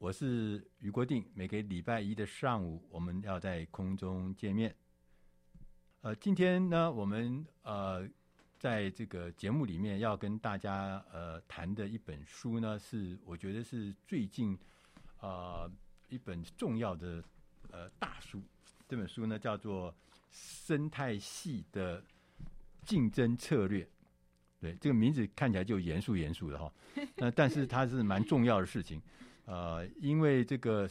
我是俞国定，每个礼拜一的上午，我们要在空中见面。呃，今天呢，我们呃，在这个节目里面要跟大家呃谈的一本书呢，是我觉得是最近、呃、一本重要的呃大书。这本书呢叫做《生态系的竞争策略》。对，这个名字看起来就严肃严肃的哈，那、但是它是蛮重要的事情。呃，因为这个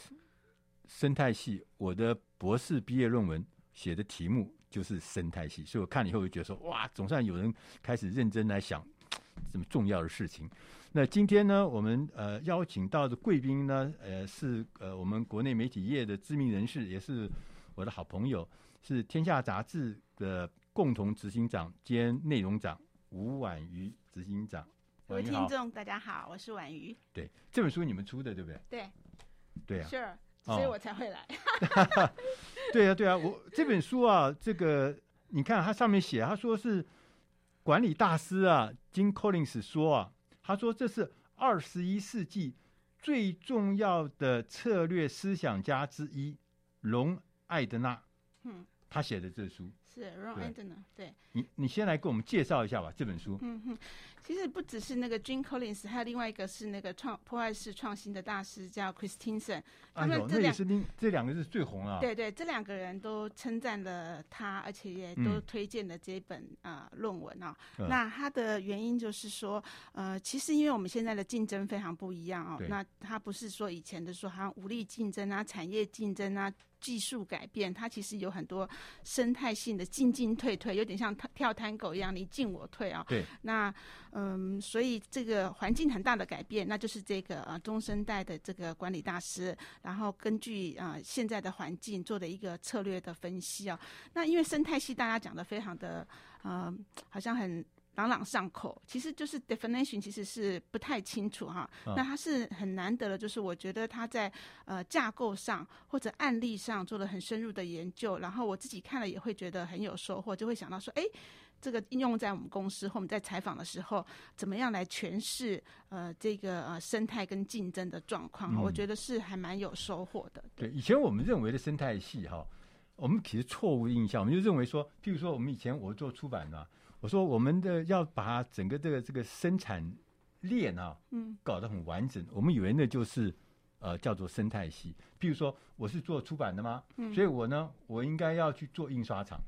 生态系，我的博士毕业论文写的题目就是生态系，所以我看了以后就觉得说，哇，总算有人开始认真来想 这么重要的事情。那今天呢，我们呃邀请到的贵宾呢，呃是呃我们国内媒体业的知名人士，也是我的好朋友，是天下杂志的共同执行长兼内容长吴婉瑜执行长。各位听众，大家好，我是婉瑜。对，这本书你们出的，对不对？对，对啊，Sure，所以我才会来。哦、对啊，对啊，我这本书啊，这个你看，它上面写，他说是管理大师啊，Jim Collins 说啊，他说这是二十一世纪最重要的策略思想家之一，荣艾德纳。嗯，他写的这书是 Ron Edner，。对，你你先来给我们介绍一下吧，这本书。嗯哼。其实不只是那个 Jim Collins，还有另外一个是那个创破坏式创新的大师叫 Christensen。他们这两、哎、是另这两个是最红啊。对对，这两个人都称赞了他，而且也都推荐了这本啊、嗯呃、论文啊、哦。那他的原因就是说，呃，其实因为我们现在的竞争非常不一样哦。那他不是说以前的说好像武力竞争啊、产业竞争啊、技术改变，它其实有很多生态性的进进退退，有点像跳探狗一样，你进我退啊、哦。对。那嗯，所以这个环境很大的改变，那就是这个呃中生代的这个管理大师，然后根据啊现在的环境做的一个策略的分析啊。那因为生态系大家讲的非常的呃，好像很朗朗上口，其实就是 definition 其实是不太清楚哈。那它是很难得的，就是我觉得它在呃架构上或者案例上做了很深入的研究，然后我自己看了也会觉得很有收获，就会想到说，哎。这个应用在我们公司或我们在采访的时候，怎么样来诠释呃这个呃生态跟竞争的状况？嗯、我觉得是还蛮有收获的。对，以前我们认为的生态系哈，我们其实错误印象，我们就认为说，譬如说我们以前我做出版的，我说我们的要把整个这个这个生产链啊，嗯，搞得很完整，我们以为那就是呃叫做生态系。譬如说我是做出版的吗？嗯，所以我呢，我应该要去做印刷厂。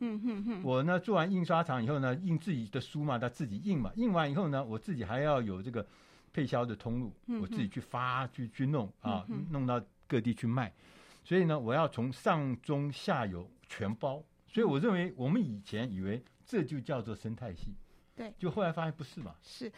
嗯哼哼，我呢做完印刷厂以后呢，印自己的书嘛，他自己印嘛，印完以后呢，我自己还要有这个配销的通路，嗯、我自己去发去去弄啊，弄到各地去卖。所以呢，我要从上中下游全包。所以我认为我们以前以为这就叫做生态系，对，就后来发现不是嘛。是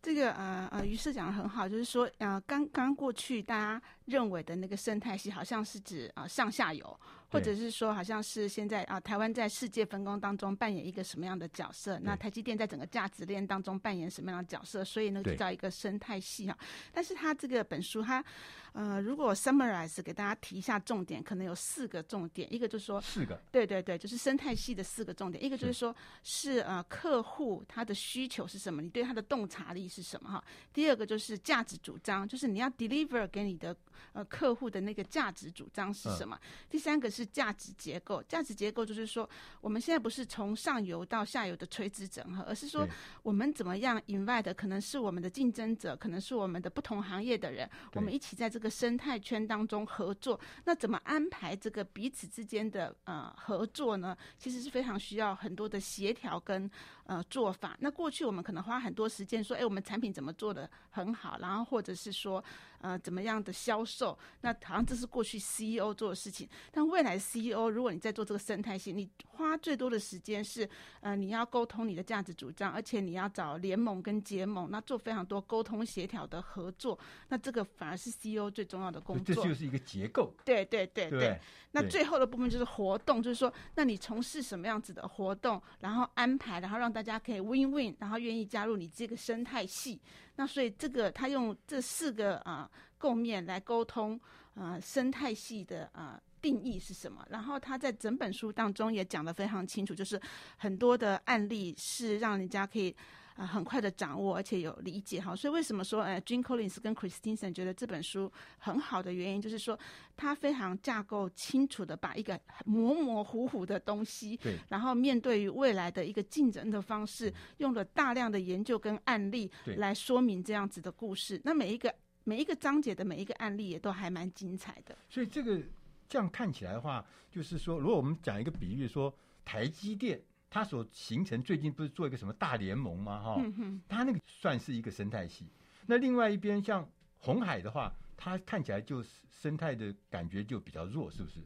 这个呃呃，于是讲的很好，就是说呃，刚刚过去大家认为的那个生态系，好像是指啊、呃、上下游。或者是说，好像是现在啊，台湾在世界分工当中扮演一个什么样的角色？那台积电在整个价值链当中扮演什么样的角色？所以呢，就叫一个生态系哈。但是它这个本书，它呃，如果 summarize 给大家提一下重点，可能有四个重点。一个就是说，四个，对对对，就是生态系的四个重点。一个就是说，是，是呃，客户他的需求是什么？你对他的洞察力是什么？哈。第二个就是价值主张，就是你要 deliver 给你的呃客户的那个价值主张是什么？嗯、第三个是。是价值结构。价值结构就是说，我们现在不是从上游到下游的垂直整合，而是说我们怎么样 invite 可能是我们的竞争者，可能是我们的不同行业的人，我们一起在这这个生态圈当中合作。那怎么安排这个彼此之间的呃合作呢？其实是非常需要很多的协调跟呃做法。那过去我们可能花很多时间说，哎，我们产品怎么做的很好，然后或者是说。呃，怎么样的销售？那好像这是过去 CEO 做的事情。但未来 CEO，如果你在做这个生态系，你花最多的时间是，呃，你要沟通你的价值主张，而且你要找联盟跟结盟，那做非常多沟通协调的合作。那这个反而是 CEO 最重要的工作。这就是一个结构。对对对对。对那最后的部分就是活动，就是说，那你从事什么样子的活动，然后安排，然后让大家可以 win win，然后愿意加入你这个生态系。那所以这个他用这四个啊构面来沟通啊生态系的啊定义是什么？然后他在整本书当中也讲得非常清楚，就是很多的案例是让人家可以。啊，很快的掌握，而且有理解哈，所以为什么说，呃 j i n Collins 跟 Christensen 觉得这本书很好的原因，就是说，他非常架构清楚的把一个模模糊糊的东西，对，然后面对于未来的一个竞争的方式，用了大量的研究跟案例来说明这样子的故事。那每一个每一个章节的每一个案例也都还蛮精彩的。所以这个这样看起来的话，就是说，如果我们讲一个比喻，说台积电。它所形成最近不是做一个什么大联盟吗？哈、哦，它那个算是一个生态系。那另外一边像红海的话，它看起来就是生态的感觉就比较弱，是不是？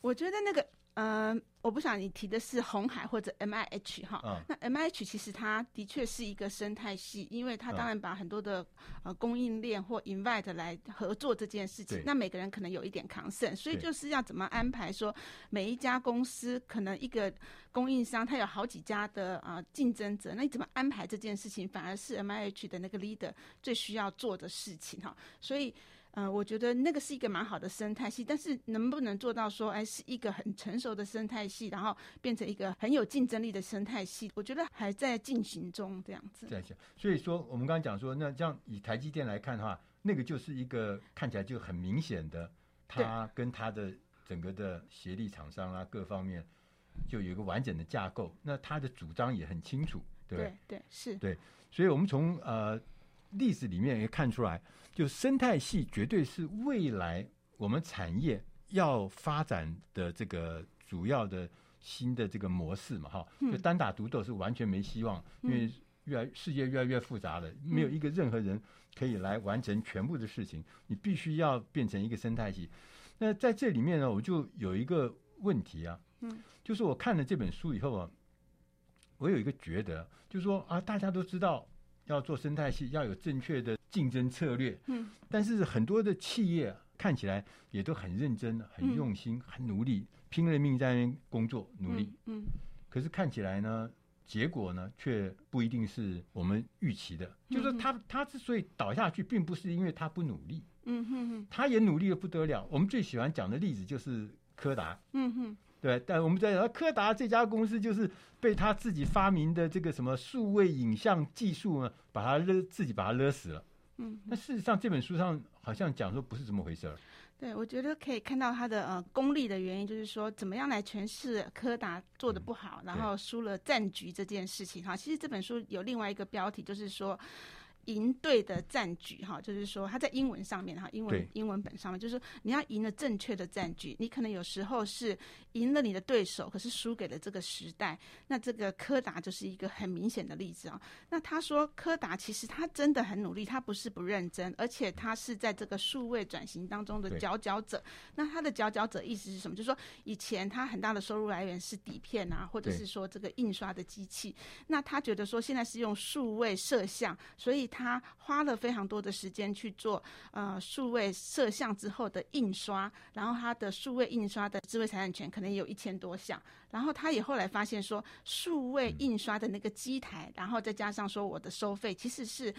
我觉得那个。嗯、呃，我不想你提的是红海或者 M I H 哈、嗯，那 M I H 其实它的确是一个生态系，因为它当然把很多的呃供应链或 invite 来合作这件事情，那每个人可能有一点 concern，所以就是要怎么安排说每一家公司可能一个供应商他有好几家的啊、呃、竞争者，那你怎么安排这件事情，反而是 M I H 的那个 leader 最需要做的事情哈，所以。嗯、呃，我觉得那个是一个蛮好的生态系，但是能不能做到说，哎，是一个很成熟的生态系，然后变成一个很有竞争力的生态系，我觉得还在进行中这样子。在想，所以说我们刚刚讲说，那这样以台积电来看的话，那个就是一个看起来就很明显的，它跟它的整个的协力厂商啊各方面就有一个完整的架构，那它的主张也很清楚，对对，对是，对，所以我们从呃。历史里面也看出来，就生态系绝对是未来我们产业要发展的这个主要的新的这个模式嘛，哈，就单打独斗是完全没希望，因为越来世界越来越复杂了，没有一个任何人可以来完成全部的事情，你必须要变成一个生态系。那在这里面呢，我就有一个问题啊，嗯，就是我看了这本书以后啊，我有一个觉得，就是说啊，大家都知道。要做生态系，要有正确的竞争策略。嗯，但是很多的企业看起来也都很认真、很用心、嗯、很努力，拼了命在那边工作努力。嗯，嗯，可是看起来呢，结果呢却不一定是我们预期的。嗯、就是他他之所以倒下去，并不是因为他不努力。嗯哼哼，他也努力的不得了。我们最喜欢讲的例子就是柯达。嗯哼。对，但我们在讲柯达这家公司，就是被他自己发明的这个什么数位影像技术呢，把他勒自己把他勒死了。嗯，那事实上这本书上好像讲说不是这么回事儿。对，我觉得可以看到他的呃功利的原因，就是说怎么样来诠释柯达做的不好，嗯，然后输了战局这件事情哈。其实这本书有另外一个标题，就是说。赢对的战局，哈，就是说他在英文上面，哈，英文英文本上面，就是你要赢了正确的战局。你可能有时候是赢了你的对手，可是输给了这个时代。那这个柯达就是一个很明显的例子啊。那他说柯达其实他真的很努力，他不是不认真，而且他是在这个数位转型当中的佼佼者。那他的佼佼者意思是什么？就是说以前他很大的收入来源是底片啊，或者是说这个印刷的机器。那他觉得说现在是用数位摄像，所以他。他花了非常多的时间去做呃数位摄像之后的印刷，然后他的数位印刷的智慧财产权可能也有一千多项，然后他也后来发现说数位印刷的那个机台，然后再加上说我的收费其实是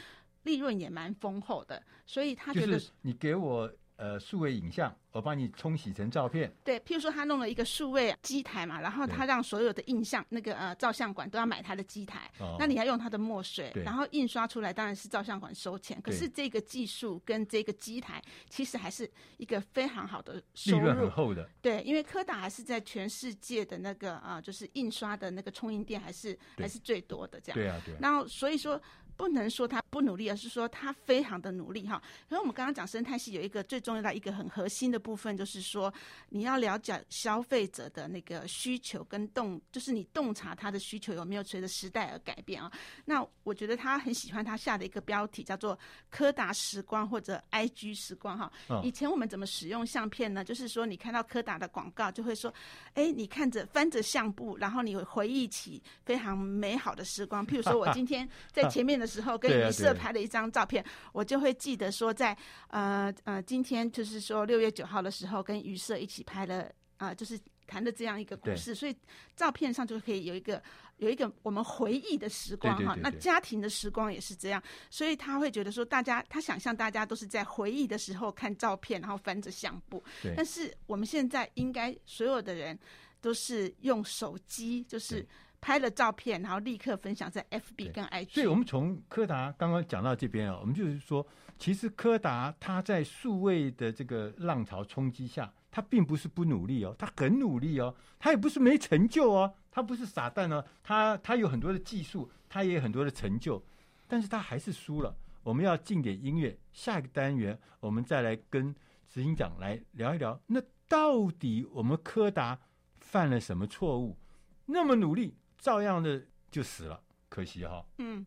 利润也蛮丰厚的，所以他觉得、就是、你给我呃数位影像，我帮你冲洗成照片。对，譬如说他弄了一个数位机台嘛，然后他让所有的印象那个呃照相馆都要买他的机台，哦，那你要用他的墨水，然后印刷出来当然是照相馆收钱。可是这个技术跟这个机台其实还是一个非常好的收入，利润很厚的。对，因为柯达还是在全世界的那个啊，呃，就是印刷的那个冲印店还是还是最多的这样。对啊，对啊。然后所以说。不能说他不努力，而是说他非常的努力哈。因为我们刚刚讲生态系有一个最重要的一个很核心的部分，就是说你要了解消费者的那个需求跟洞，就是你洞察他的需求有没有随着时代而改变啊。那我觉得他很喜欢他下的一个标题叫做“柯达时光”或者 “IG 时光”哈。以前我们怎么使用相片呢？就是说你看到柯达的广告，就会说：“哎，你看着翻着相簿，然后你会回忆起非常美好的时光。”譬如说我今天在前面的。时候跟余色拍了一张照片，我就会记得说，在呃呃今天就是说六月九号的时候，跟余色一起拍了啊、呃，就是谈的这样一个故事，所以照片上就可以有一个有一个我们回忆的时光哈。那家庭的时光也是这样，所以他会觉得说，大家他想象大家都是在回忆的时候看照片，然后翻着相簿。但是我们现在应该所有的人都是用手机，就是。拍了照片，然后立刻分享在 FB 跟 IG。所以，我们从柯达刚刚讲到这边啊，我们就是说，其实柯达它在数位的这个浪潮冲击下，它并不是不努力哦，它很努力哦，它也不是没成就哦，它不是傻蛋哦，它它有很多的技术，它也有很多的成就，但是它还是输了。我们要进点音乐，下一个单元我们再来跟执行长来聊一聊，那到底我们柯达犯了什么错误？那么努力。照样的就死了，可惜哈。嗯。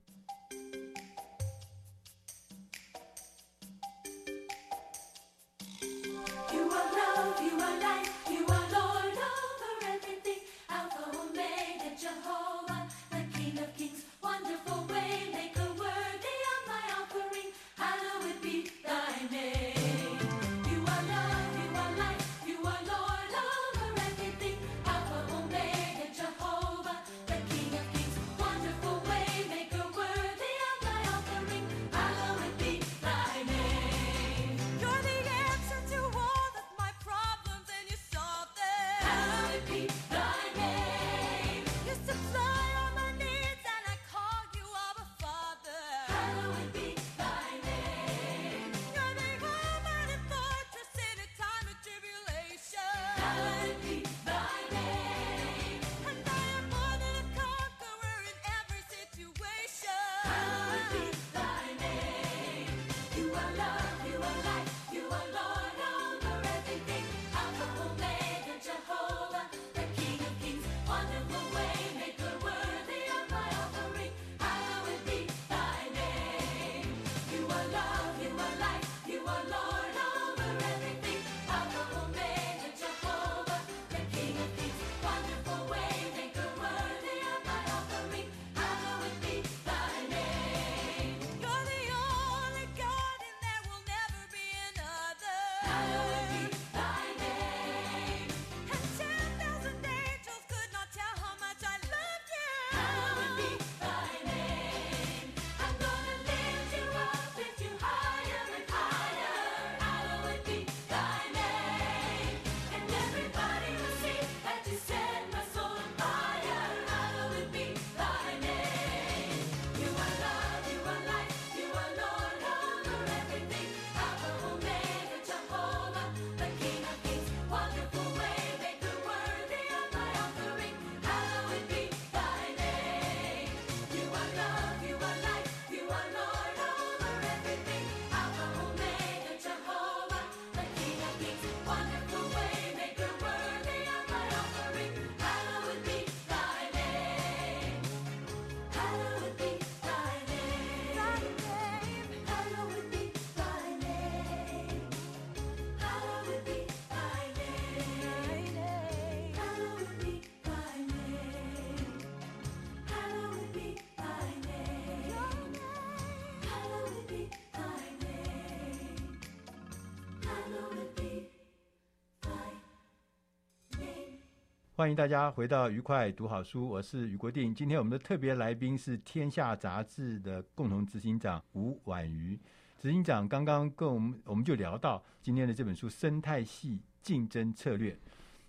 欢迎大家回到愉快读好书，我是余国定。今天我们的特别来宾是天下杂志的共同执行长吴婉瑜。执行长刚刚跟我们，我们就聊到今天的这本书《生态系竞争策略》。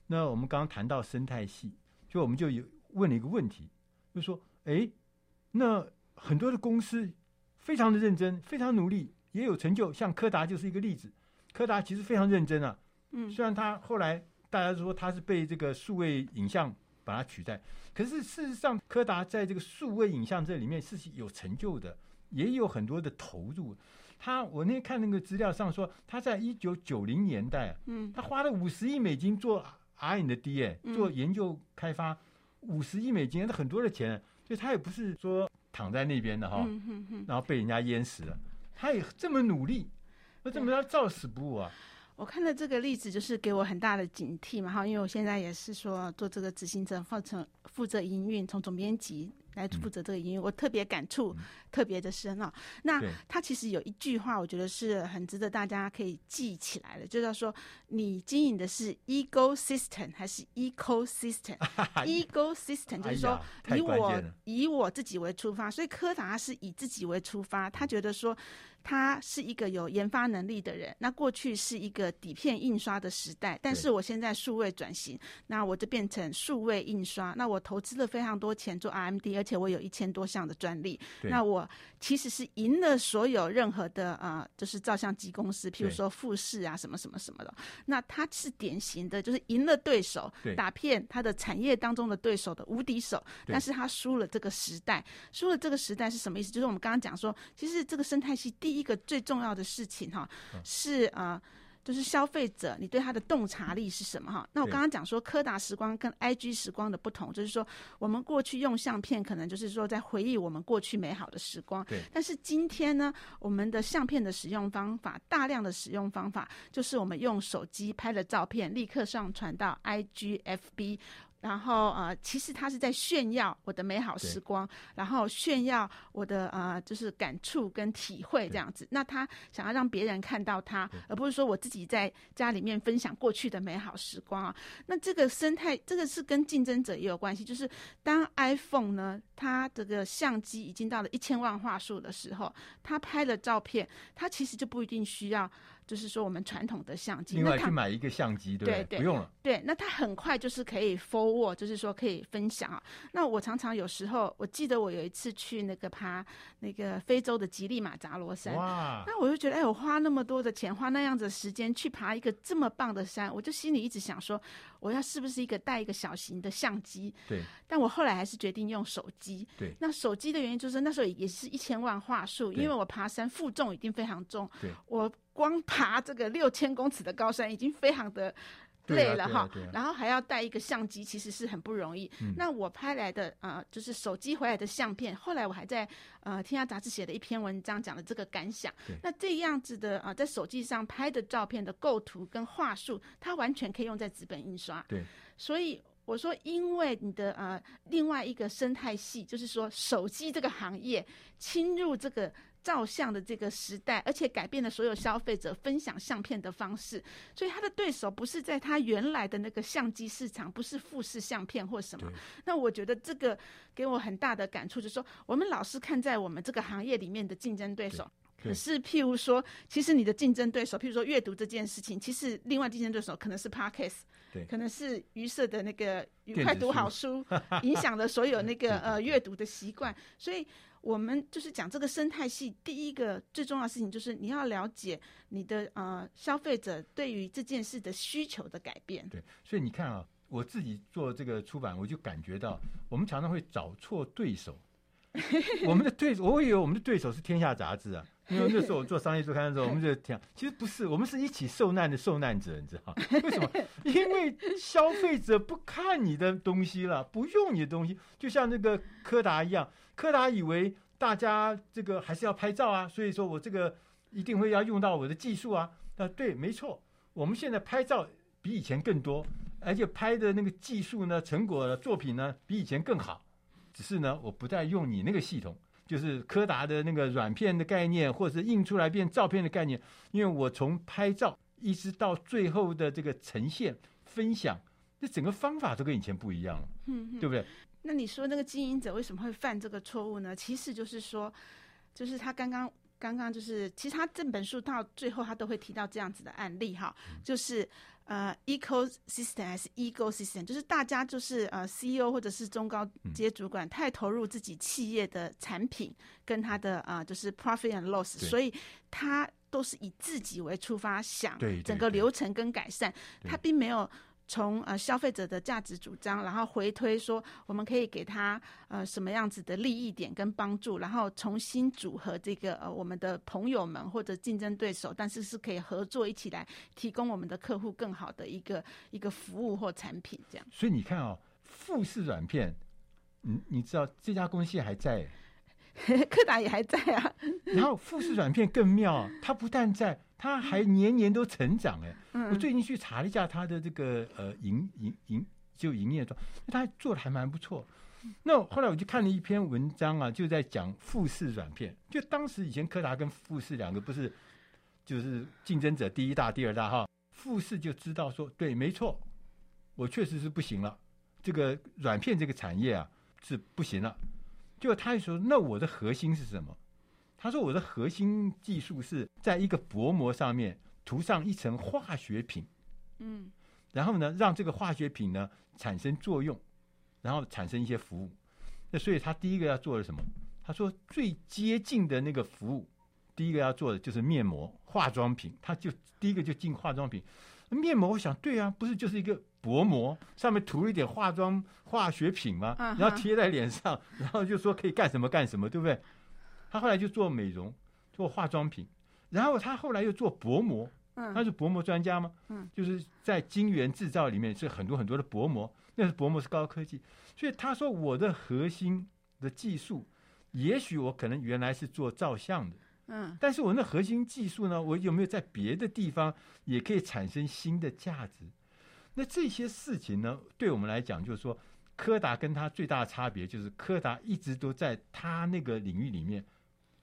那我们刚刚谈到生态系，就我们就有问了一个问题，就说，哎，那很多的公司非常的认真，非常努力，也有成就，像柯达就是一个例子。柯达其实非常认真啊，嗯，虽然他后来大家说他是被这个数位影像把它取代，可是事实上，柯达在这个数位影像这里面是有成就的，也有很多的投入。他我那天看那个资料上说，他在一九九零年代，嗯，他花了五十亿美金做 R&D，哎，做研究开发，五十亿美金，那很多的钱，所以他也不是说躺在那边的哈，然后被人家淹死了，他也这么努力，那怎么他照死不误啊？我看到这个例子，就是给我很大的警惕嘛，哈，因为我现在也是说做这个执行者，负责负责营运，从总编辑。来负责这个营运，我特别感触特别的深啊。那他其实有一句话，我觉得是很值得大家可以记起来的，就是说你经营的是 ecosystem 还是 ecosystem？ecosystem 就是说以我以我自己为出发，所以柯达是以自己为出发，他觉得说。他是一个有研发能力的人。那过去是一个底片印刷的时代，但是我现在数位转型，那我就变成数位印刷。那我投资了非常多钱做 RMD，而且我有一千多项的专利。那我其实是赢了所有任何的呃，就是照相机公司，譬如说富士啊，什么什么什么的。那他是典型的，就是赢了对手，打骗他的产业当中的对手的无敌手。但是他输了这个时代，输了这个时代是什么意思？就是我们刚刚讲说，其实这个生态系第一个最重要的事情哈，是啊、呃，就是消费者你对他的洞察力是什么哈？那我刚刚讲说柯达时光跟 IG 时光的不同，就是说我们过去用相片，可能就是说在回忆我们过去美好的时光。对。但是今天呢，我们的相片的使用方法，大量的使用方法，就是我们用手机拍了照片，立刻上传到 IG、FB。然后呃，其实他是在炫耀我的美好时光，然后炫耀我的呃，就是感触跟体会这样子。那他想要让别人看到他，而不是说我自己在家里面分享过去的美好时光啊。那这个生态，这个是跟竞争者也有关系。就是当 iPhone 呢，它这个相机已经到了一千万画素的时候，它拍了照片，它其实就不一定需要。就是说，我们传统的相机，另外去买一个相机，对不对？对，不用了。对，那它很快就是可以 forward，就是说可以分享啊。那我常常有时候，我记得我有一次去那个爬那个非洲的吉利马扎罗山，哇！那我就觉得，哎，我花那么多的钱，花那样子的时间去爬一个这么棒的山，我就心里一直想说，我要是不是一个带一个小型的相机？对。但我后来还是决定用手机。对。那手机的原因就是那时候也是一千万话术，因为我爬山负重一定非常重。对。我。光爬这个六千公尺的高山已经非常的累了哈，啊啊啊、然后还要带一个相机，其实是很不容易。嗯、那我拍来的呃，就是手机回来的相片，后来我还在呃《天下杂志》写了一篇文章，讲了这个感想。那这样子的啊、呃，在手机上拍的照片的构图跟话术，它完全可以用在纸本印刷。对，所以我说，因为你的呃另外一个生态系，就是说手机这个行业侵入这个。照相的这个时代，而且改变了所有消费者分享相片的方式，所以他的对手不是在他原来的那个相机市场，不是富士相片或什么。那我觉得这个给我很大的感触，就是说我们老是看在我们这个行业里面的竞争对手，可是譬如说，其实你的竞争对手，譬如说阅读这件事情，其实另外竞争对手可能是 Podcast，对，可能是于社的那个愉快读好书，影响了所有那个 呃阅读的习惯，所以。我们就是讲这个生态系，第一个最重要的事情就是你要了解你的呃消费者对于这件事的需求的改变。对，所以你看啊，我自己做这个出版，我就感觉到我们常常会找错对手。我们的对手，我以为我们的对手是天下杂志啊，因为那时候我做商业周刊的时候，我们就讲，其实不是，我们是一起受难的受难者，你知道为什么？因为消费者不看你的东西了，不用你的东西，就像那个柯达一样。柯达以为大家这个还是要拍照啊，所以说我这个一定会要用到我的技术啊。那对，没错，我们现在拍照比以前更多，而且拍的那个技术呢，成果作品呢比以前更好。只是呢，我不再用你那个系统，就是柯达的那个软片的概念，或者是印出来变照片的概念，因为我从拍照一直到最后的这个呈现分享，这整个方法都跟以前不一样了，对不对？那你说那个经营者为什么会犯这个错误呢？其实就是说，就是他刚刚刚刚就是，其实他这本书到最后他都会提到这样子的案例哈，就是呃，ecosystem 还是 ecosystem，就是大家就是呃，CEO 或者是中高阶主管太投入自己企业的产品跟他的啊、呃，就是 profit and loss，所以他都是以自己为出发，想整个流程跟改善，他并没有。从呃消费者的价值主张，然后回推说我们可以给他呃什么样子的利益点跟帮助，然后重新组合这个呃我们的朋友们或者竞争对手，但是是可以合作一起来提供我们的客户更好的一个一个服务或产品这样。所以你看哦，富士软片，你你知道这家公司还在，柯达也还在啊。然后富士软片更妙，它不但在。它还年年都成长哎，我最近去查了一下它的这个呃营营营就营业状，它做的还蛮不错。那后来我就看了一篇文章啊，就在讲富士软片。就当时以前柯达跟富士两个不是就是竞争者第一大第二大哈，富士就知道说对没错，我确实是不行了，这个软片这个产业啊是不行了。就他就说那我的核心是什么？他说：“我的核心技术是在一个薄膜上面涂上一层化学品，嗯，然后呢，让这个化学品呢产生作用，然后产生一些服务。那所以他第一个要做的什么？他说最接近的那个服务，第一个要做的就是面膜、化妆品。他就第一个就进化妆品。面膜，我想对啊，不是就是一个薄膜，上面涂一点化妆化学品嘛？然后贴在脸上，然后就说可以干什么干什么，对不对？”他后来就做美容，做化妆品，然后他后来又做薄膜，他是薄膜专家吗？嗯，就是在晶圆制造里面是很多很多的薄膜，那是薄膜是高科技，所以他说我的核心的技术，也许我可能原来是做照相的，嗯，但是我那核心技术呢，我有没有在别的地方也可以产生新的价值？那这些事情呢，对我们来讲，就是说柯达跟他最大的差别就是柯达一直都在他那个领域里面。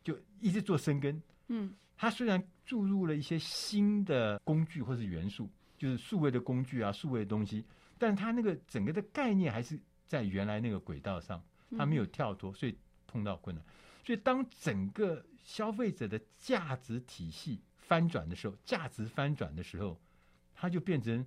就一直做深耕，嗯，他虽然注入了一些新的工具或是元素，就是数位的工具啊，数位的东西，但他那个整个的概念还是在原来那个轨道上，他没有跳脱，所以碰到困难。所以当整个消费者的价值体系翻转的时候，价值翻转的时候，它就变成。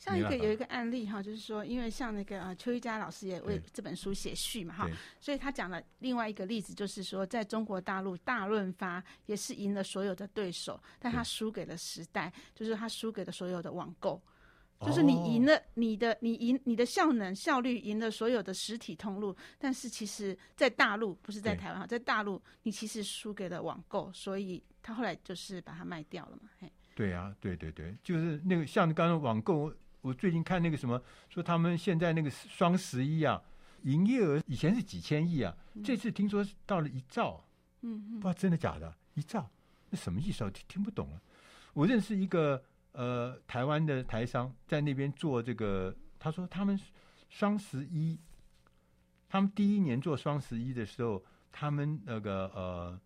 像一个有一个案例哈，就是说，因为像那个呃邱一佳老师也为这本书写序嘛哈，所以他讲了另外一个例子，就是说，在中国大陆大润发也是赢了所有的对手，但他输给了时代，就是他输给了所有的网购，就是你赢了你的你赢你的效能效率赢了所有的实体通路，但是其实在大陆不是在台湾哈，在大陆你其实输给了网购，所以他后来就是把它卖掉了嘛，嘿。对啊，对对对，就是那个像刚刚网购。我最近看那个什么，说他们现在那个双十一啊，营业额以前是几千亿啊，这次听说到了一兆，嗯，不知道真的假的，一兆，那什么意思啊？听听不懂了。我认识一个呃台湾的台商在那边做这个，他说他们双十一，他们第一年做双十一的时候，他们那个呃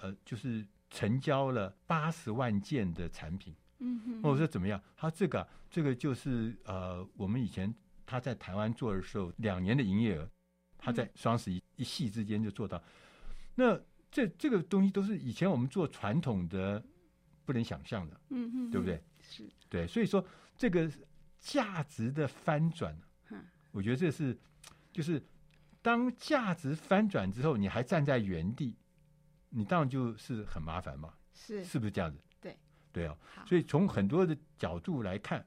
呃就是成交了八十万件的产品。嗯哼，我说怎么样？他这个这个就是呃，我们以前他在台湾做的时候，两年的营业额，他在双十一一夕之间就做到。那这这个东西都是以前我们做传统的不能想象的，嗯嗯，对不对？是，对，所以说这个价值的翻转，我觉得这是就是当价值翻转之后，你还站在原地，你当然就是很麻烦嘛，是，是不是这样子？对啊，所以从很多的角度来看，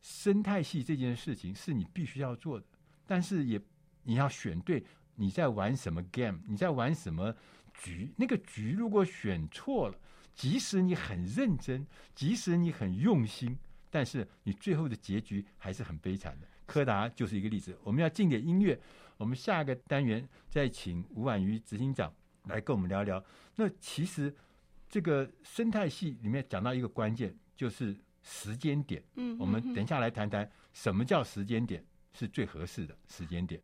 生态系这件事情是你必须要做的，但是也你要选对你在玩什么 game，你在玩什么局。那个局如果选错了，即使你很认真，即使你很用心，但是你最后的结局还是很悲惨的。柯达就是一个例子。我们要进点音乐，我们下个单元再请吴婉瑜执行长来跟我们聊聊。那其实。这个生态系里面讲到一个关键，就是时间点。嗯，我们等一下来谈谈什么叫时间点是最合适的时间点。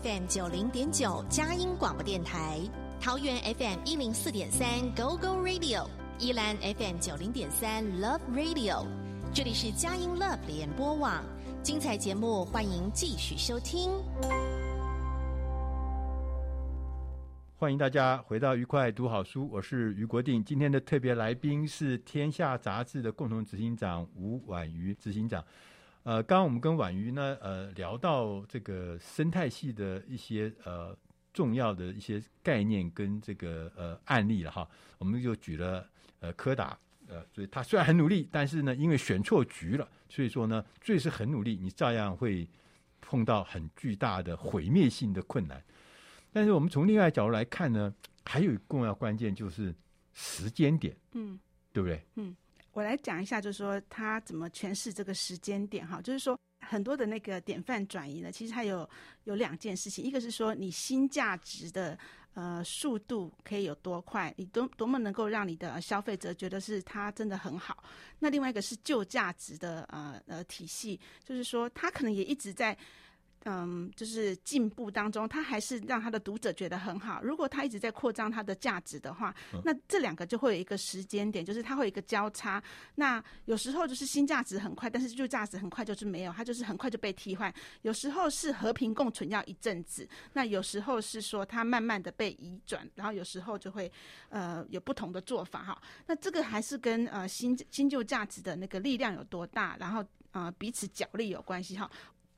FM 九零点九佳音广播电台，桃园 FM 一零四点三 Go Go Radio，宜兰 FM 九零点三 Love Radio，这里是佳音 Love 联播网，精彩节目欢迎继续收听。欢迎大家回到愉快读好书，我是于国定。今天的特别来宾是天下杂志的共同执行长吴婉瑜执行长。呃，刚刚我们跟婉瑜呢，呃，聊到这个生态系的一些呃重要的一些概念跟这个呃案例了哈。我们就举了呃柯达，呃，所以他虽然很努力，但是呢，因为选错局了，所以说呢，最是很努力，你照样会碰到很巨大的毁灭性的困难。但是我们从另外角度来看呢，还有一个重要关键就是时间点，嗯，对不对？嗯，我来讲一下，就是说他怎么诠释这个时间点哈，就是说很多的那个典范转移呢，其实它有有两件事情，一个是说你新价值的呃速度可以有多快，你多多么能够让你的消费者觉得是它真的很好，那另外一个是旧价值的呃呃体系，就是说它可能也一直在。嗯，就是进步当中，他还是让他的读者觉得很好。如果他一直在扩张他的价值的话，那这两个就会有一个时间点，就是它会有一个交叉。那有时候就是新价值很快，但是旧价值很快就是没有，它就是很快就被替换。有时候是和平共存要一阵子，那有时候是说它慢慢的被移转，然后有时候就会呃有不同的做法哈。那这个还是跟呃新新旧价值的那个力量有多大，然后呃彼此角力有关系哈。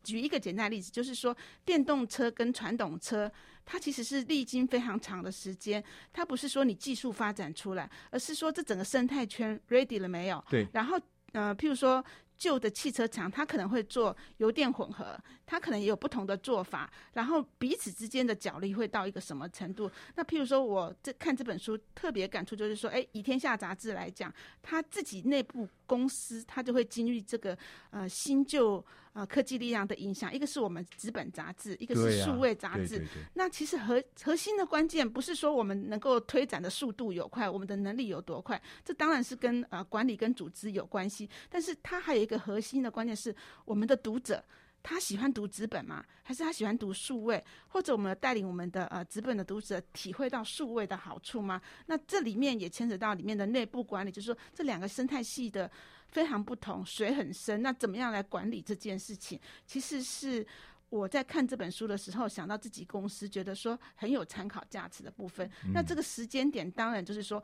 举一个简单的例子，就是说电动车跟传统车，它其实是历经非常长的时间，它不是说你技术发展出来，而是说这整个生态圈 ready 了没有？对。然后呃，譬如说。旧的汽车厂，它可能会做油电混合，它可能也有不同的做法，然后彼此之间的角力会到一个什么程度？那譬如说，我这看这本书特别感触，就是说，哎，以天下杂志来讲，它自己内部公司，它就会经历这个呃新旧呃科技力量的影响。一个是我们纸本杂志，一个是数位杂志。那其实核核心的关键不是说我们能够推展的速度有快，我们的能力有多快，这当然是跟呃管理跟组织有关系，但是它还有一个。核心的关键是我们的读者，他喜欢读纸本吗？还是他喜欢读数位？或者我们带领我们的呃纸本的读者体会到数位的好处吗？那这里面也牵扯到里面的内部管理，就是说这两个生态系的非常不同，水很深。那怎么样来管理这件事情？其实是我在看这本书的时候想到自己公司，觉得说很有参考价值的部分。嗯、那这个时间点当然就是说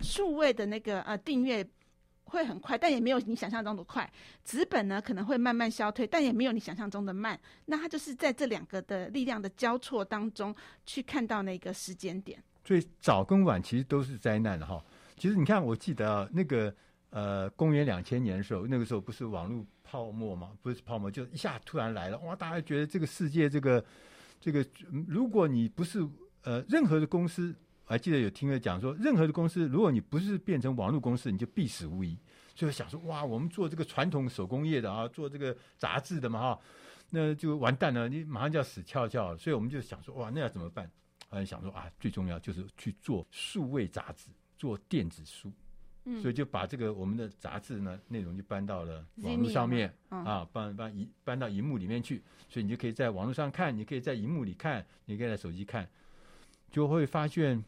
数位的那个呃订阅。会很快，但也没有你想象中的快。纸本呢，可能会慢慢消退，但也没有你想象中的慢。那它就是在这两个的力量的交错当中，去看到那个时间点。所以早跟晚其实都是灾难的哈。其实你看，我记得啊，那个呃，公元两千年的时候，那个时候不是网络泡沫嘛？不是泡沫，就一下突然来了，哇！大家觉得这个世界，这个这个，如果你不是呃任何的公司。我还记得有听人讲说，任何的公司，如果你不是变成网络公司，你就必死无疑。所以想说，哇，我们做这个传统手工业的啊，做这个杂志的嘛，哈，那就完蛋了，你马上就要死翘翘了。所以我们就想说，哇，那要怎么办？后想说啊，最重要就是去做数位杂志，做电子书。嗯，所以就把这个我们的杂志呢内容就搬到了网络上面啊，搬搬移搬到荧幕里面去。所以你就可以在网络上看，你可以在荧幕里看，你可以在手机看，就会发现。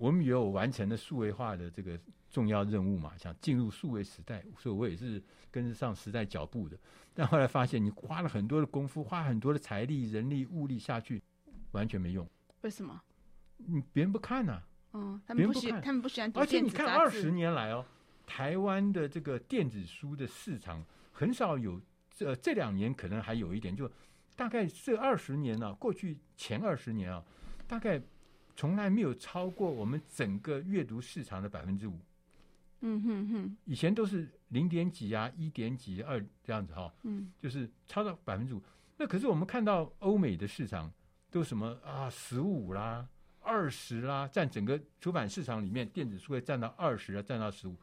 我们也有完成了数位化的这个重要任务嘛，想进入数位时代，所以我也是跟上时代脚步的。但后来发现，你花了很多的功夫，花很多的财力、人力、物力下去，完全没用。为什么？你别人不看呐、啊。嗯，他们不喜，他们不喜欢。而且你看，二十年来哦，台湾的这个电子书的市场很少有，这这两年可能还有一点，就大概这二十年呢、啊，过去前二十年啊，大概。从来没有超过我们整个阅读市场的百分之五。嗯哼哼，以前都是零点几啊，一点几二这样子哈。嗯，就是超到百分之五。那可是我们看到欧美的市场都什么啊，十五啦，二十啦，占整个出版市场里面，电子书会占到二十啊，占到十五。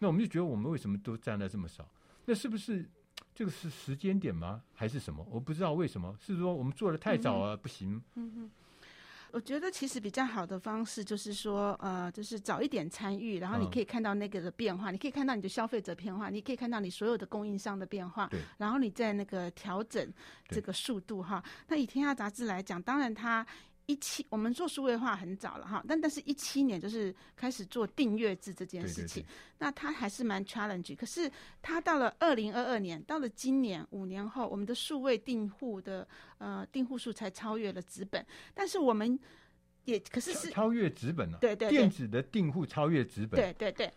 那我们就觉得我们为什么都占了这么少？那是不是这个是时间点吗？还是什么？我不知道为什么，是说我们做的太早啊，不行？嗯哼。我觉得其实比较好的方式就是说，呃，就是早一点参与，然后你可以看到那个的变化，嗯、你可以看到你的消费者变化，你可以看到你所有的供应商的变化，对，然后你在那个调整这个速度哈。那以天下杂志来讲，当然它。一七，我们做数位化很早了哈，但但是一七年就是开始做订阅制这件事情，对对。对，那它还是蛮 challenge。可是它到了二零二二年，到了今年五年后，我们的数位订户的呃订户数才超越了纸本，但是我们也可是是超越纸本了，对，对对，电子的订户超越纸本，对对对。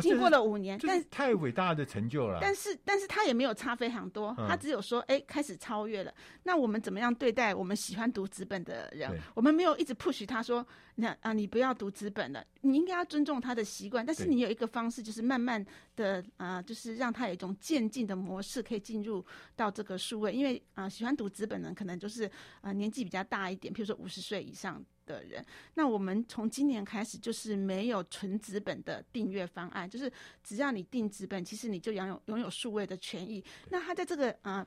经过了五年，但是太伟大的成就了。但是，但是他也没有差非常多，他只有说，哎，开始超越了。那我们怎么样对待我们喜欢读纸本的人？我们没有一直 push 他说，那啊，你不要读纸本了，你应该要尊重他的习惯。但是你有一个方式，就是慢慢的啊，就是让他有一种渐进的模式，可以进入到这个数位。因为啊，喜欢读纸本的可能就是啊年纪比较大一点，譬如说五十岁以上。的人，那我们从今年开始就是没有纯纸本的订阅方案，就是只要你订纸本，其实你就拥有拥有数位的权益。那他在这个啊、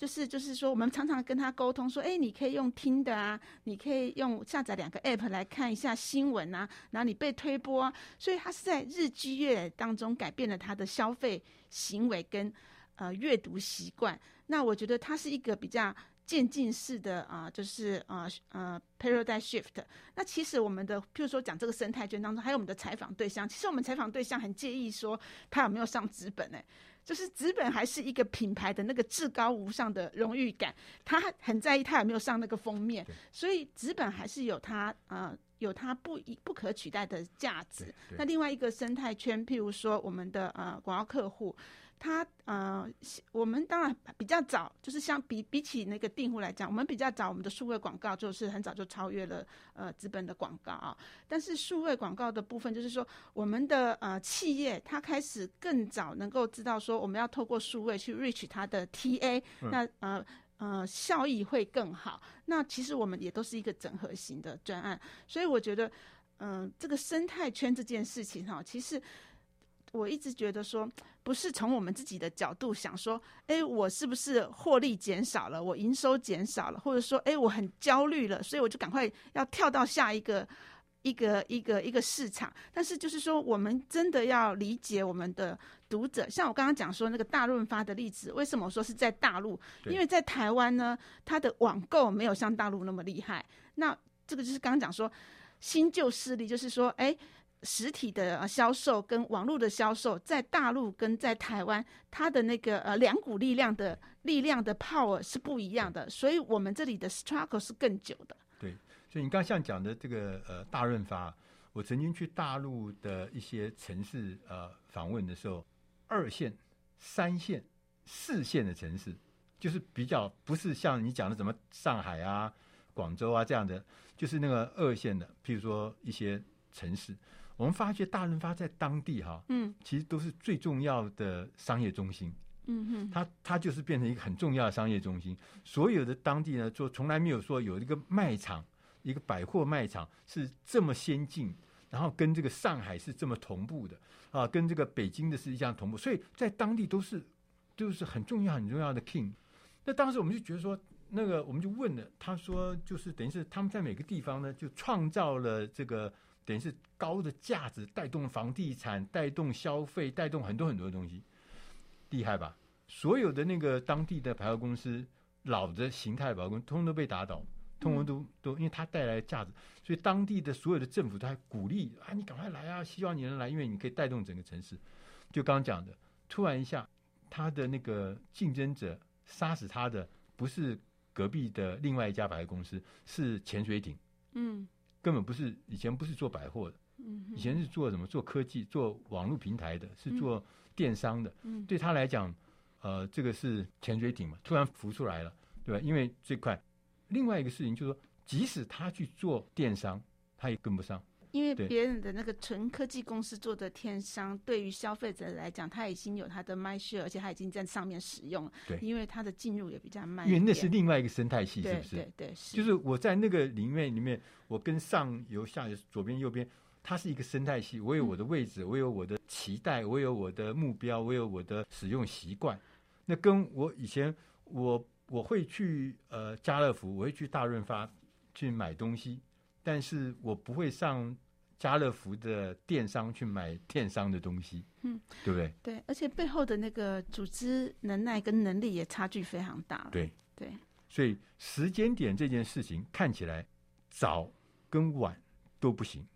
就是就是说，我们常常跟他沟通说，哎，你可以用听的啊，你可以用下载两个 app 来看一下新闻啊，然后你被推播啊，所以他是在日积月累当中改变了他的消费行为跟呃阅读习惯。那我觉得他是一个比较。渐进式的啊，就是啊呃 paradigm shift。那其实我们的，譬如说讲这个生态圈当中，还有我们的采访对象，其实我们采访对象很介意说他有没有上纸本哎，就是纸本还是一个品牌的那个至高无上的荣誉感，他很在意他有没有上那个封面，所以纸本还是有它啊、呃、有它不一不可取代的价值。那另外一个生态圈，譬如说我们的呃广告客户。他呃，我们当然比较早，就是相比比起那个订户来讲，我们比较早，我们的数位广告就是很早就超越了呃资本的广告啊。但是数位广告的部分，就是说我们的呃企业，它开始更早能够知道说，我们要透过数位去 reach 它的 TA，那呃呃效益会更好。那其实我们也都是一个整合型的专案，所以我觉得嗯、呃，这个生态圈这件事情哈，其实。我一直觉得说，不是从我们自己的角度想说，哎，我是不是获利减少了，我营收减少了，或者说，哎，我很焦虑了，所以我就赶快要跳到下一个一个一个一个市场。但是就是说，我们真的要理解我们的读者。像我刚刚讲说那个大润发的例子，为什么我说是在大陆？因为在台湾呢，它的网购没有像大陆那么厉害。那这个就是刚刚讲说新旧势力，就是说，哎。实体的销售跟网络的销售，在大陆跟在台湾，它的那个呃两股力量的力量的 power 是不一样的，所以我们这里的 struggle 是更久的。对，所以你刚像讲的这个呃大润发，我曾经去大陆的一些城市呃访问的时候，二线、三线、四线的城市，就是比较不是像你讲的什么上海啊、广州啊这样的，就是那个二线的，譬如说一些城市。我们发觉大润发在当地哈，嗯，其实都是最重要的商业中心，嗯哼，它它就是变成一个很重要的商业中心。所有的当地呢，就从来没有说有一个卖场，一个百货卖场是这么先进，然后跟这个上海是这么同步的啊，跟这个北京的是一样同步，所以在当地都是就是很重要很重要的 king。那当时我们就觉得说，那个我们就问了，他说就是等于是他们在每个地方呢，就创造了这个。等于是高的价值带动房地产，带动消费，带动很多很多的东西，厉害吧？所有的那个当地的百货公司，老的形态的百货公司，通通都被打倒，通通都都，因为它带来价值，所以当地的所有的政府都还鼓励啊，你赶快来啊，希望你能来，因为你可以带动整个城市。就刚刚讲的，突然一下，他的那个竞争者杀死他的不是隔壁的另外一家百货公司，是潜水艇。嗯。根本不是以前不是做百货的，以前是做什么？做科技、做网络平台的，是做电商的。对他来讲，呃，这个是潜水艇嘛，突然浮出来了，对吧？因为这块，另外一个事情就是说，即使他去做电商，他也跟不上。因为别人的那个纯科技公司做的电商，对于消费者来讲，他已经有他的 mind share，而且他已经在上面使用了。对，因为他的进入也比较慢。因为那是另外一个生态系，是不是？对对，对是。就是我在那个里面里面，我跟上游、下游、左边、右边，它是一个生态系。我有我的位置，嗯、我有我的期待，我有我的目标，我有我的使用习惯。那跟我以前，我我会去呃家乐福，我会去大润发。去买东西，但是我不会上家乐福的电商去买电商的东西，嗯，对不对？对，而且背后的那个组织能耐跟能力也差距非常大。对对，所以时间点这件事情看起来早跟晚都不行，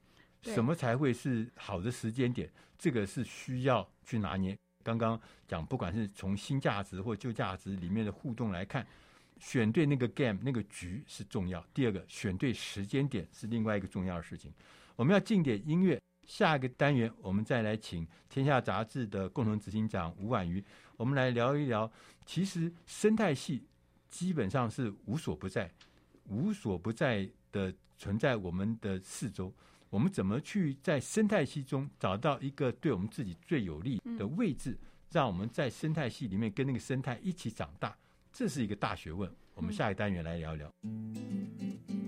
什么才会是好的时间点？这个是需要去拿捏。刚刚讲，不管是从新价值或旧价值里面的互动来看，选对那个 game 那个局是重要。第二个，选对时间点是另外一个重要的事情。我们要进点音乐，下一个单元我们再来请天下杂志的共同执行长吴婉瑜，我们来聊一聊。其实生态系基本上是无所不在，无所不在的存在我们的四周。我们怎么去在生态系中找到一个对我们自己最有利的位置，让我们在生态系里面跟那个生态一起长大？这是一个大学问。我们下一单元来聊一聊。台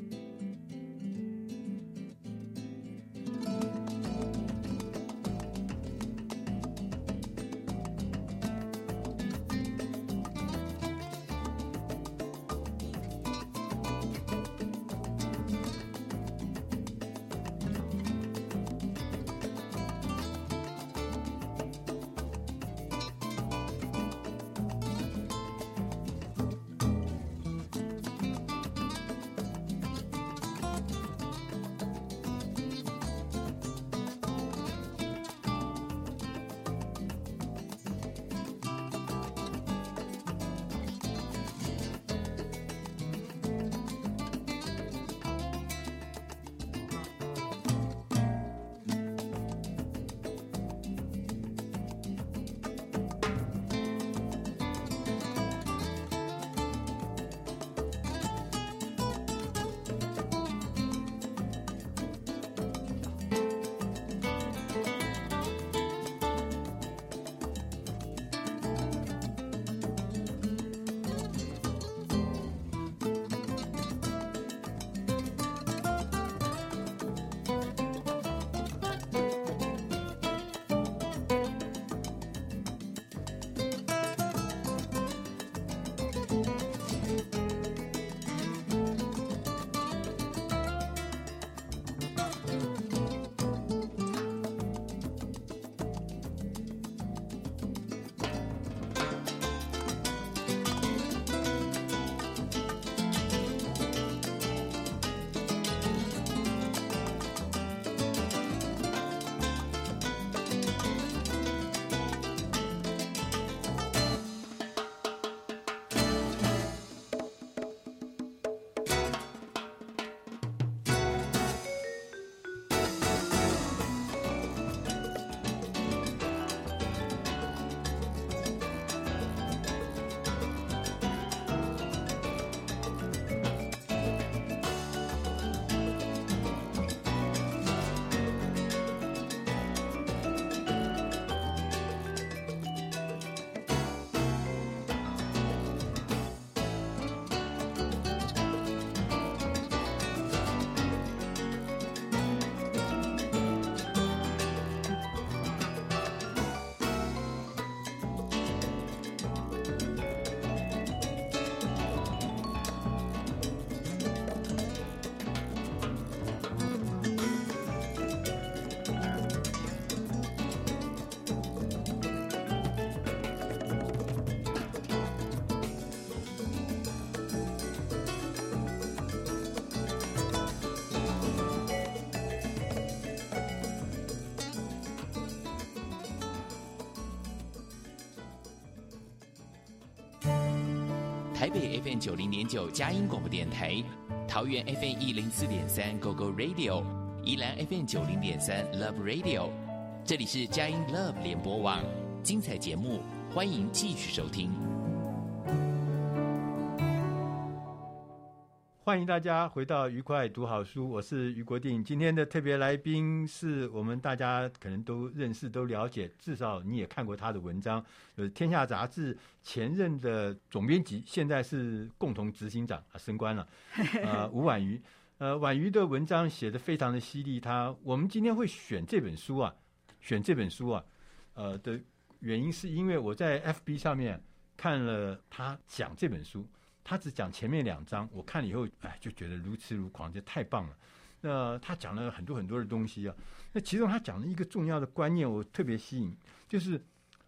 北 FM 九零点九佳音广播电台，桃园 FM 一零四点三 GO GO Radio，宜兰 FM 九零点三 Love Radio，这里是佳音 Love 联播网，精彩节目，欢迎继续收听。欢迎大家回到愉快读好书，我是于国定。今天的特别来宾是我们大家可能都认识、都了解，至少你也看过他的文章，就是《天下杂志》前任的总编辑，现在是共同执行长啊，升官了。呃，吴婉瑜，呃，婉瑜的文章写得非常的犀利。他，我们今天会选这本书啊，选这本书啊，呃的原因是因为我在 FB 上面看了他讲这本书。他只讲前面两章，我看了以后，哎，就觉得如痴如狂，这太棒了。那他讲了很多很多的东西啊。那其中他讲了一个重要的观念，我特别吸引，就是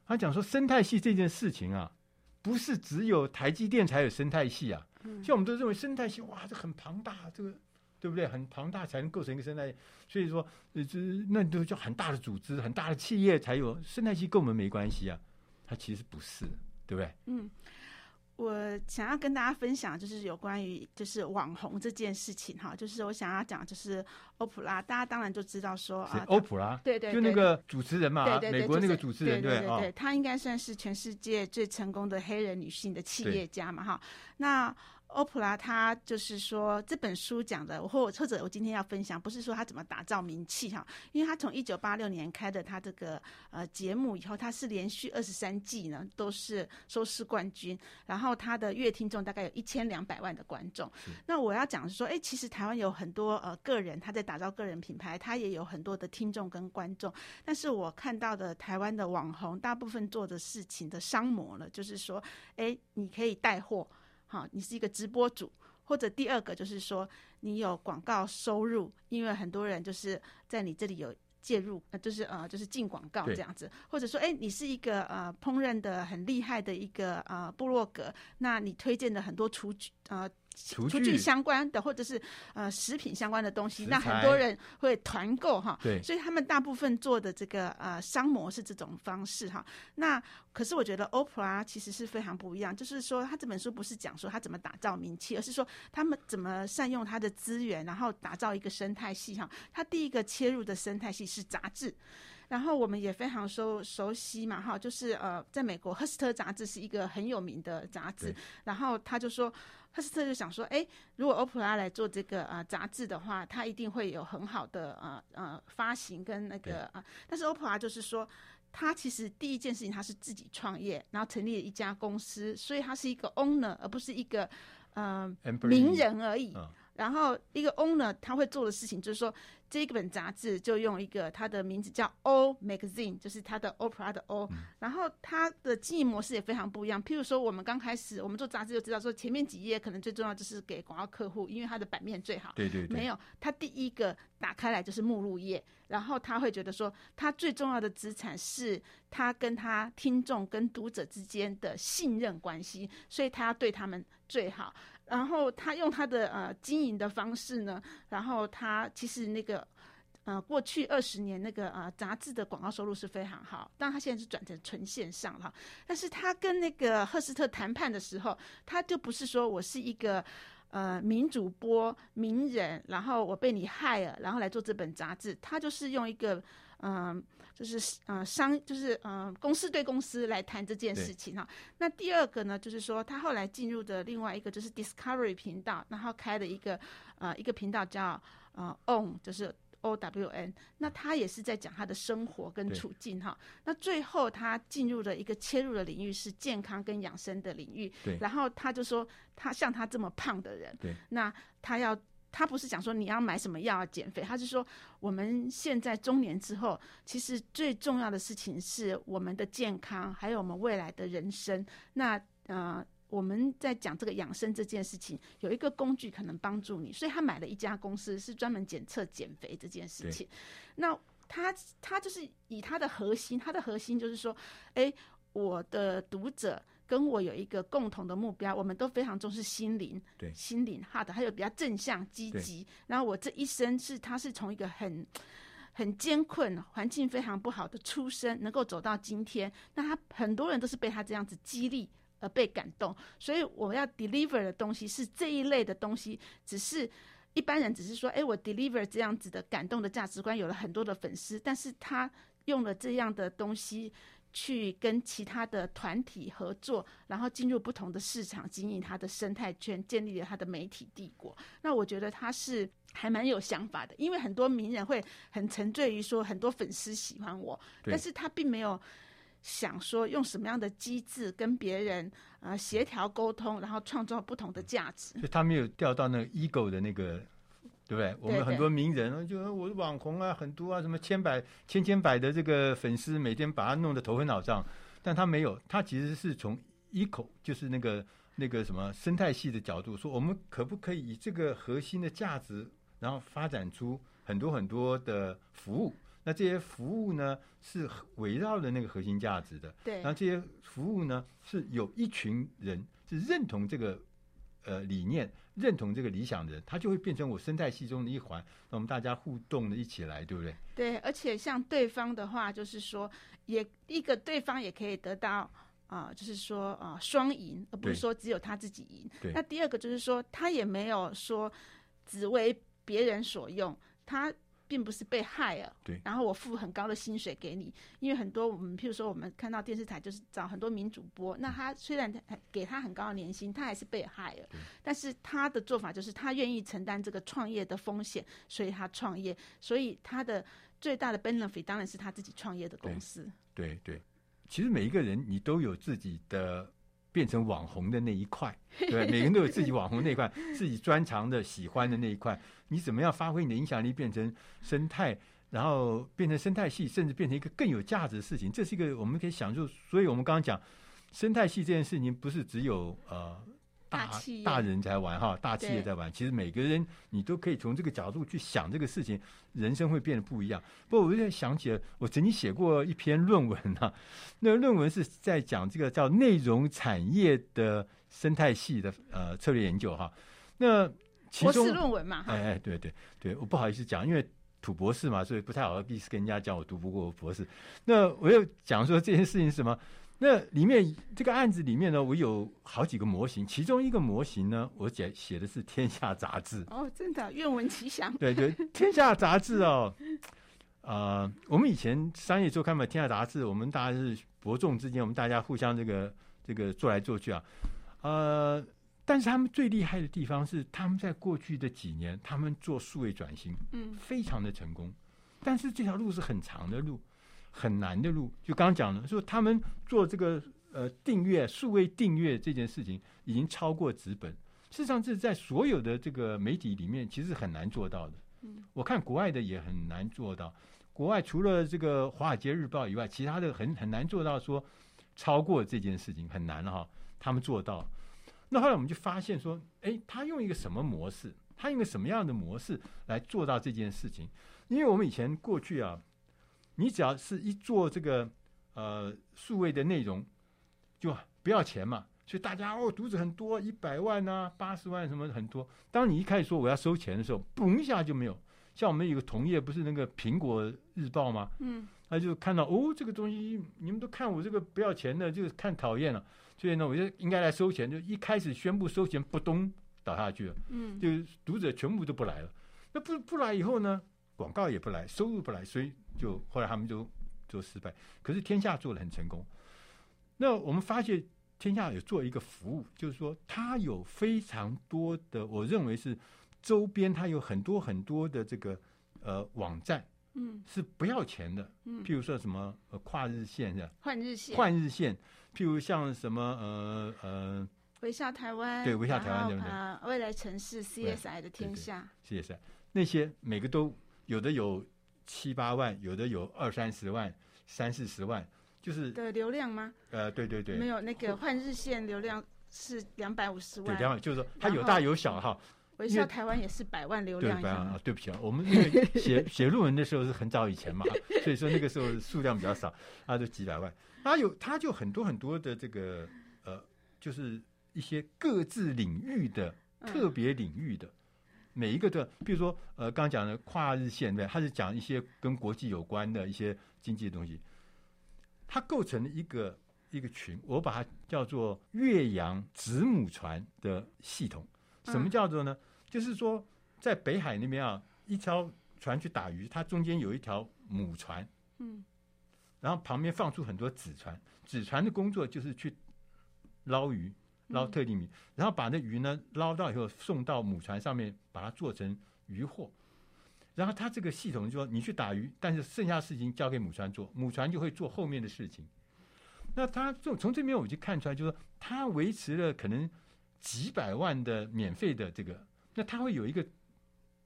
他讲说生态系这件事情啊，不是只有台积电才有生态系啊。像我们都认为生态系哇，这很庞大，这个对不对？很庞大才能构成一个生态。所以说，呃，这那都叫很大的组织、很大的企业才有生态系，跟我们没关系啊。它其实不是，对不对？嗯。我想要跟大家分享，就是有关于就是网红这件事情哈，就是我想要讲，就是欧普拉，大家当然就知道说啊，欧普拉，对对，就那个主持人嘛，对对对，美国那个主持人，对对对，她应该算是全世界最成功的黑人女性的企业家嘛哈，那。欧普拉，他就是说这本书讲的，或或者我今天要分享，不是说他怎么打造名气哈，因为他从一九八六年开的他这个呃节目以后，他是连续二十三季呢都是收视冠军，然后他的月听众大概有一千两百万的观众。那我要讲是说，哎，其实台湾有很多呃个人他在打造个人品牌，他也有很多的听众跟观众，但是我看到的台湾的网红大部分做的事情的商模呢，就是说，哎，你可以带货。好，你是一个直播主，或者第二个就是说你有广告收入，因为很多人就是在你这里有介入，呃，就是呃，就是进广告这样子，或者说，哎，你是一个呃烹饪的很厉害的一个呃部落格，那你推荐的很多厨具呃。厨具相关的，或者是呃食品相关的东西，那很多人会团购哈，对，所以他们大部分做的这个呃商模是这种方式哈。那可是我觉得 Oprah 其实是非常不一样，就是说他这本书不是讲说他怎么打造名气，而是说他们怎么善用他的资源，然后打造一个生态系哈。他第一个切入的生态系是杂志。然后我们也非常熟熟悉嘛，哈，就是呃，在美国，赫斯特杂志是一个很有名的杂志。然后他就说，赫斯特就想说，哎，如果欧普拉来做这个呃杂志的话，他一定会有很好的呃呃发行跟那个啊、呃。但是欧普拉就是说，他其实第一件事情他是自己创业，然后成立了一家公司，所以他是一个 owner，而不是一个呃名人而已。然后一个 owner 他会做的事情就是说。这一本杂志就用一个它的名字叫 O Magazine，就是它的 Oprah 的 O，然后它的经营模式也非常不一样。譬如说，我们刚开始我们做杂志就知道说，前面几页可能最重要就是给广告客户，因为它的版面最好。对对对。没有，它第一个打开来就是目录页，然后他会觉得说，他最重要的资产是他跟他听众跟读者之间的信任关系，所以他要对他们最好。然后他用他的呃经营的方式呢，然后他其实那个呃过去二十年那个呃杂志的广告收入是非常好，但他现在是转成纯线上了。但是他跟那个赫斯特谈判的时候，他就不是说我是一个呃名主播名人，然后我被你害了，然后来做这本杂志，他就是用一个嗯。呃就是呃商就是呃公司对公司来谈这件事情哈。那第二个呢，就是说他后来进入的另外一个就是 Discovery 频道，然后开了一个呃一个频道叫呃 OWN，就是 O W N。那他也是在讲他的生活跟处境哈。那最后他进入了一个切入的领域是健康跟养生的领域。对。然后他就说，他像他这么胖的人，对，那他要。他不是讲说你要买什么药要减肥，他是说我们现在中年之后，其实最重要的事情是我们的健康，还有我们未来的人生。那呃，我们在讲这个养生这件事情，有一个工具可能帮助你，所以他买了一家公司，是专门检测减肥这件事情。那他他就是以他的核心，他的核心就是说，哎，我的读者。跟我有一个共同的目标，我们都非常重视心灵，对，心灵哈的，还有比较正向积极。然后我这一生是，他是从一个很很艰困、环境非常不好的出身，能够走到今天。那他很多人都是被他这样子激励而被感动，所以我要 deliver 的东西是这一类的东西。只是一般人只是说，哎，我 deliver 这样子的感动的价值观，有了很多的粉丝，但是他用了这样的东西。去跟其他的团体合作，然后进入不同的市场，经营他的生态圈，建立了他的媒体帝国。那我觉得他是还蛮有想法的，因为很多名人会很沉醉于说很多粉丝喜欢我，但是他并没有想说用什么样的机制跟别人呃协调沟通，然后创造不同的价值。就他没有掉到那个 ego 的那个。对不对？我们很多名人，就我的网红啊，很多啊，什么千百千千百的这个粉丝，每天把他弄得头昏脑胀。但他没有，他其实是从 ego，就是那个那个什么生态系的角度，说我们可不可以以这个核心的价值，然后发展出很多很多的服务？那这些服务呢，是围绕着那个核心价值的。对。然后这些服务呢，是有一群人是认同这个呃理念、认同这个理想的人，他就会变成我生态系中的一环。那我们大家互动的一起来，对不对？对。而且像对方的话，就是说，也一个对方也可以得到啊、呃，就是说啊、呃，双赢，而不是说只有他自己赢。那第二个就是说，他也没有说只为别人所用，他。并不是被害了，对。然后我付很高的薪水给你，因为很多我们，譬如说我们看到电视台就是找很多名主播，那他虽然给他很高的年薪，他还是被害了。但是他的做法就是他愿意承担这个创业的风险，所以他创业，所以他的最大的 benefit 当然是他自己创业的公司。对对，对，其实每一个人你都有自己的。变成网红的那一块，对，每个人都有自己网红那一块，自己专长的、喜欢的那一块。你怎么样发挥你的影响力，变成生态，然后变成生态系，甚至变成一个更有价值的事情？这是一个我们可以享受所以我们刚刚讲生态系这件事情，不是只有呃。大大，大人才玩哈，大企业在玩。其实每个人你都可以从这个角度去想这个事情，人生会变得不一样。不过我现在想起了，我曾经写过一篇论文啊，那论文是在讲这个叫内容产业的生态系的呃策略研究哈。那其中博士论文嘛，哎哎对对对，我不好意思讲，因为土博士嘛，所以不太好意思跟人家讲我读不过博士。那我又讲说这件事情是什么？那里面这个案子里面呢，我有好几个模型，其中一个模型呢，我写写的是《天下》杂志。哦，真的，愿闻其详。对对，《天下》杂志哦，啊、呃，我们以前商业周刊嘛，《天下》杂志，我们大家是伯仲之间，我们大家互相这个这个做来做去啊，呃，但是他们最厉害的地方是，他们在过去的几年，他们做数位转型，嗯，非常的成功，但是这条路是很长的路。很难的路，就刚刚讲的，说他们做这个呃订阅数位订阅这件事情，已经超过纸本。事实上，这是在所有的这个媒体里面，其实很难做到的。嗯，我看国外的也很难做到。国外除了这个《华尔街日报》以外，其他的很很难做到说超过这件事情，很难了哈。他们做到。那后来我们就发现说，哎，他用一个什么模式？他用一个什么样的模式来做到这件事情？因为我们以前过去啊。你只要是一做这个呃数位的内容，就不要钱嘛，所以大家哦读者很多，一百万啊、八十万什么很多。当你一开始说我要收钱的时候，嘣一下就没有。像我们有个同业，不是那个苹果日报吗？嗯，他就看到哦这个东西，你们都看我这个不要钱的，就是看讨厌了，所以呢，我就应该来收钱。就一开始宣布收钱，不咚倒下去了。嗯，就读者全部都不来了。那不不来以后呢，广告也不来，收入不来，所以。就后来他们就做失败，可是天下做的很成功。那我们发现天下有做一个服务，就是说它有非常多的，我认为是周边它有很多很多的这个呃网站，嗯，是不要钱的，嗯，譬如说什么呃跨日线是吧？换日线，换日线，譬如像什么呃呃，微笑台湾，对，微笑台湾对不对？啊，未来城市 CSI 的天下，CSI 那些每个都有的有。七八万，有的有二三十万、三四十万，就是的流量吗？呃，对对对，没有那个换日线流量是两百五十万，对，两百就是说它有大有小哈。微笑台湾也是百万流量，对，啊，对不起啊，我们因为写写论文的时候是很早以前嘛，所以说那个时候数量比较少，啊就几百万，它有它就很多很多的这个呃，就是一些各自领域的、嗯、特别领域的。每一个的，比如说，呃，刚刚讲的跨日线，对，它是讲一些跟国际有关的一些经济的东西，它构成了一个一个群，我把它叫做岳阳子母船的系统。什么叫做呢？嗯、就是说，在北海那边啊，一条船去打鱼，它中间有一条母船，嗯，然后旁边放出很多子船，子船的工作就是去捞鱼。捞特定鱼，然后把那鱼呢捞到以后送到母船上面，把它做成鱼货。然后他这个系统就说，你去打鱼，但是剩下事情交给母船做，母船就会做后面的事情。那他从从这边我就看出来，就是说他维持了可能几百万的免费的这个，那他会有一个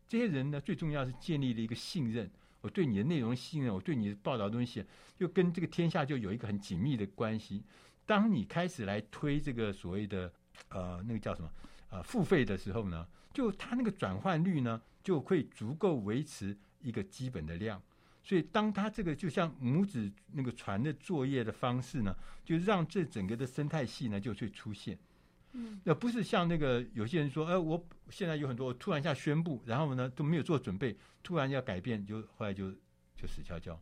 这些人呢，最重要是建立了一个信任。我对你的内容信任，我对你的报道东西，就跟这个天下就有一个很紧密的关系。当你开始来推这个所谓的呃那个叫什么呃付费的时候呢，就它那个转换率呢就会足够维持一个基本的量。所以，当它这个就像拇指那个船的作业的方式呢，就让这整个的生态系呢就会出现。嗯，那不是像那个有些人说，哎、呃，我现在有很多我突然一下宣布，然后呢都没有做准备，突然要改变，就后来就就死翘翘。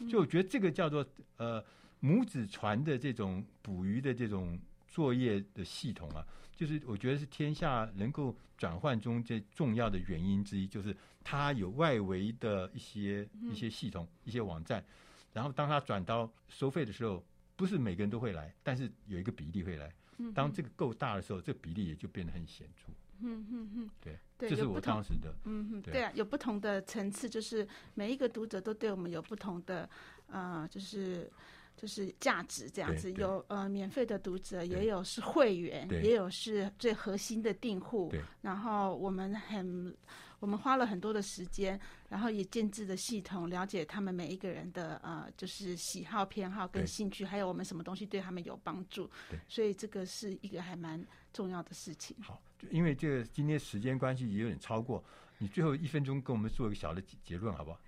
所以我觉得这个叫做呃母子船的这种捕鱼的这种作业的系统啊。就是我觉得是天下能够转换中最重要的原因之一，就是它有外围的一些一些系统、一些网站，然后当它转到收费的时候，不是每个人都会来，但是有一个比例会来。当这个够大的时候，这个比例也就变得很显著。嗯嗯嗯，对，对，这是我当时的。嗯嗯，对啊，有不同的层次，就是每一个读者都对我们有不同的呃，就是。就是价值这样子，有呃免费的读者，也有是会员，也有是最核心的订户。然后我们很，我们花了很多的时间，然后也建制的系统，了解他们每一个人的呃，就是喜好、偏好跟兴趣，还有我们什么东西对他们有帮助。所以这个是一个还蛮重要的事情。好，因为这个今天时间关系也有点超过，你最后一分钟跟我们做一个小的结论，好不好？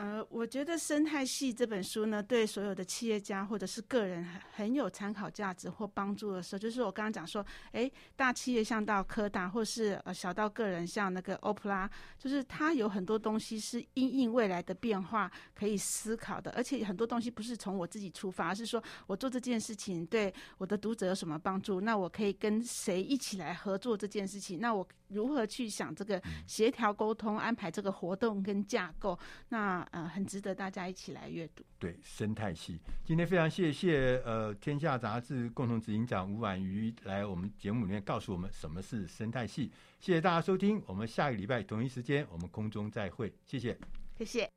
呃，我觉得《生态系》这本书呢，对所有的企业家或者是个人很很有参考价值或帮助的时候，就是我刚刚讲说，哎，大企业像到科大，或是呃小到个人像那个欧普拉，就是它有很多东西是因应未来的变化可以思考的，而且很多东西不是从我自己出发，而是说我做这件事情对我的读者有什么帮助，那我可以跟谁一起来合作这件事情，那我如何去想这个协调沟通、安排这个活动跟架构，那。呃，很值得大家一起来阅读。对，生态系，今天非常谢谢呃，天下杂志共同执行长吴婉瑜来我们节目里面告诉我们什么是生态系。谢谢大家收听，我们下个礼拜同一时间我们空中再会，谢谢，谢谢。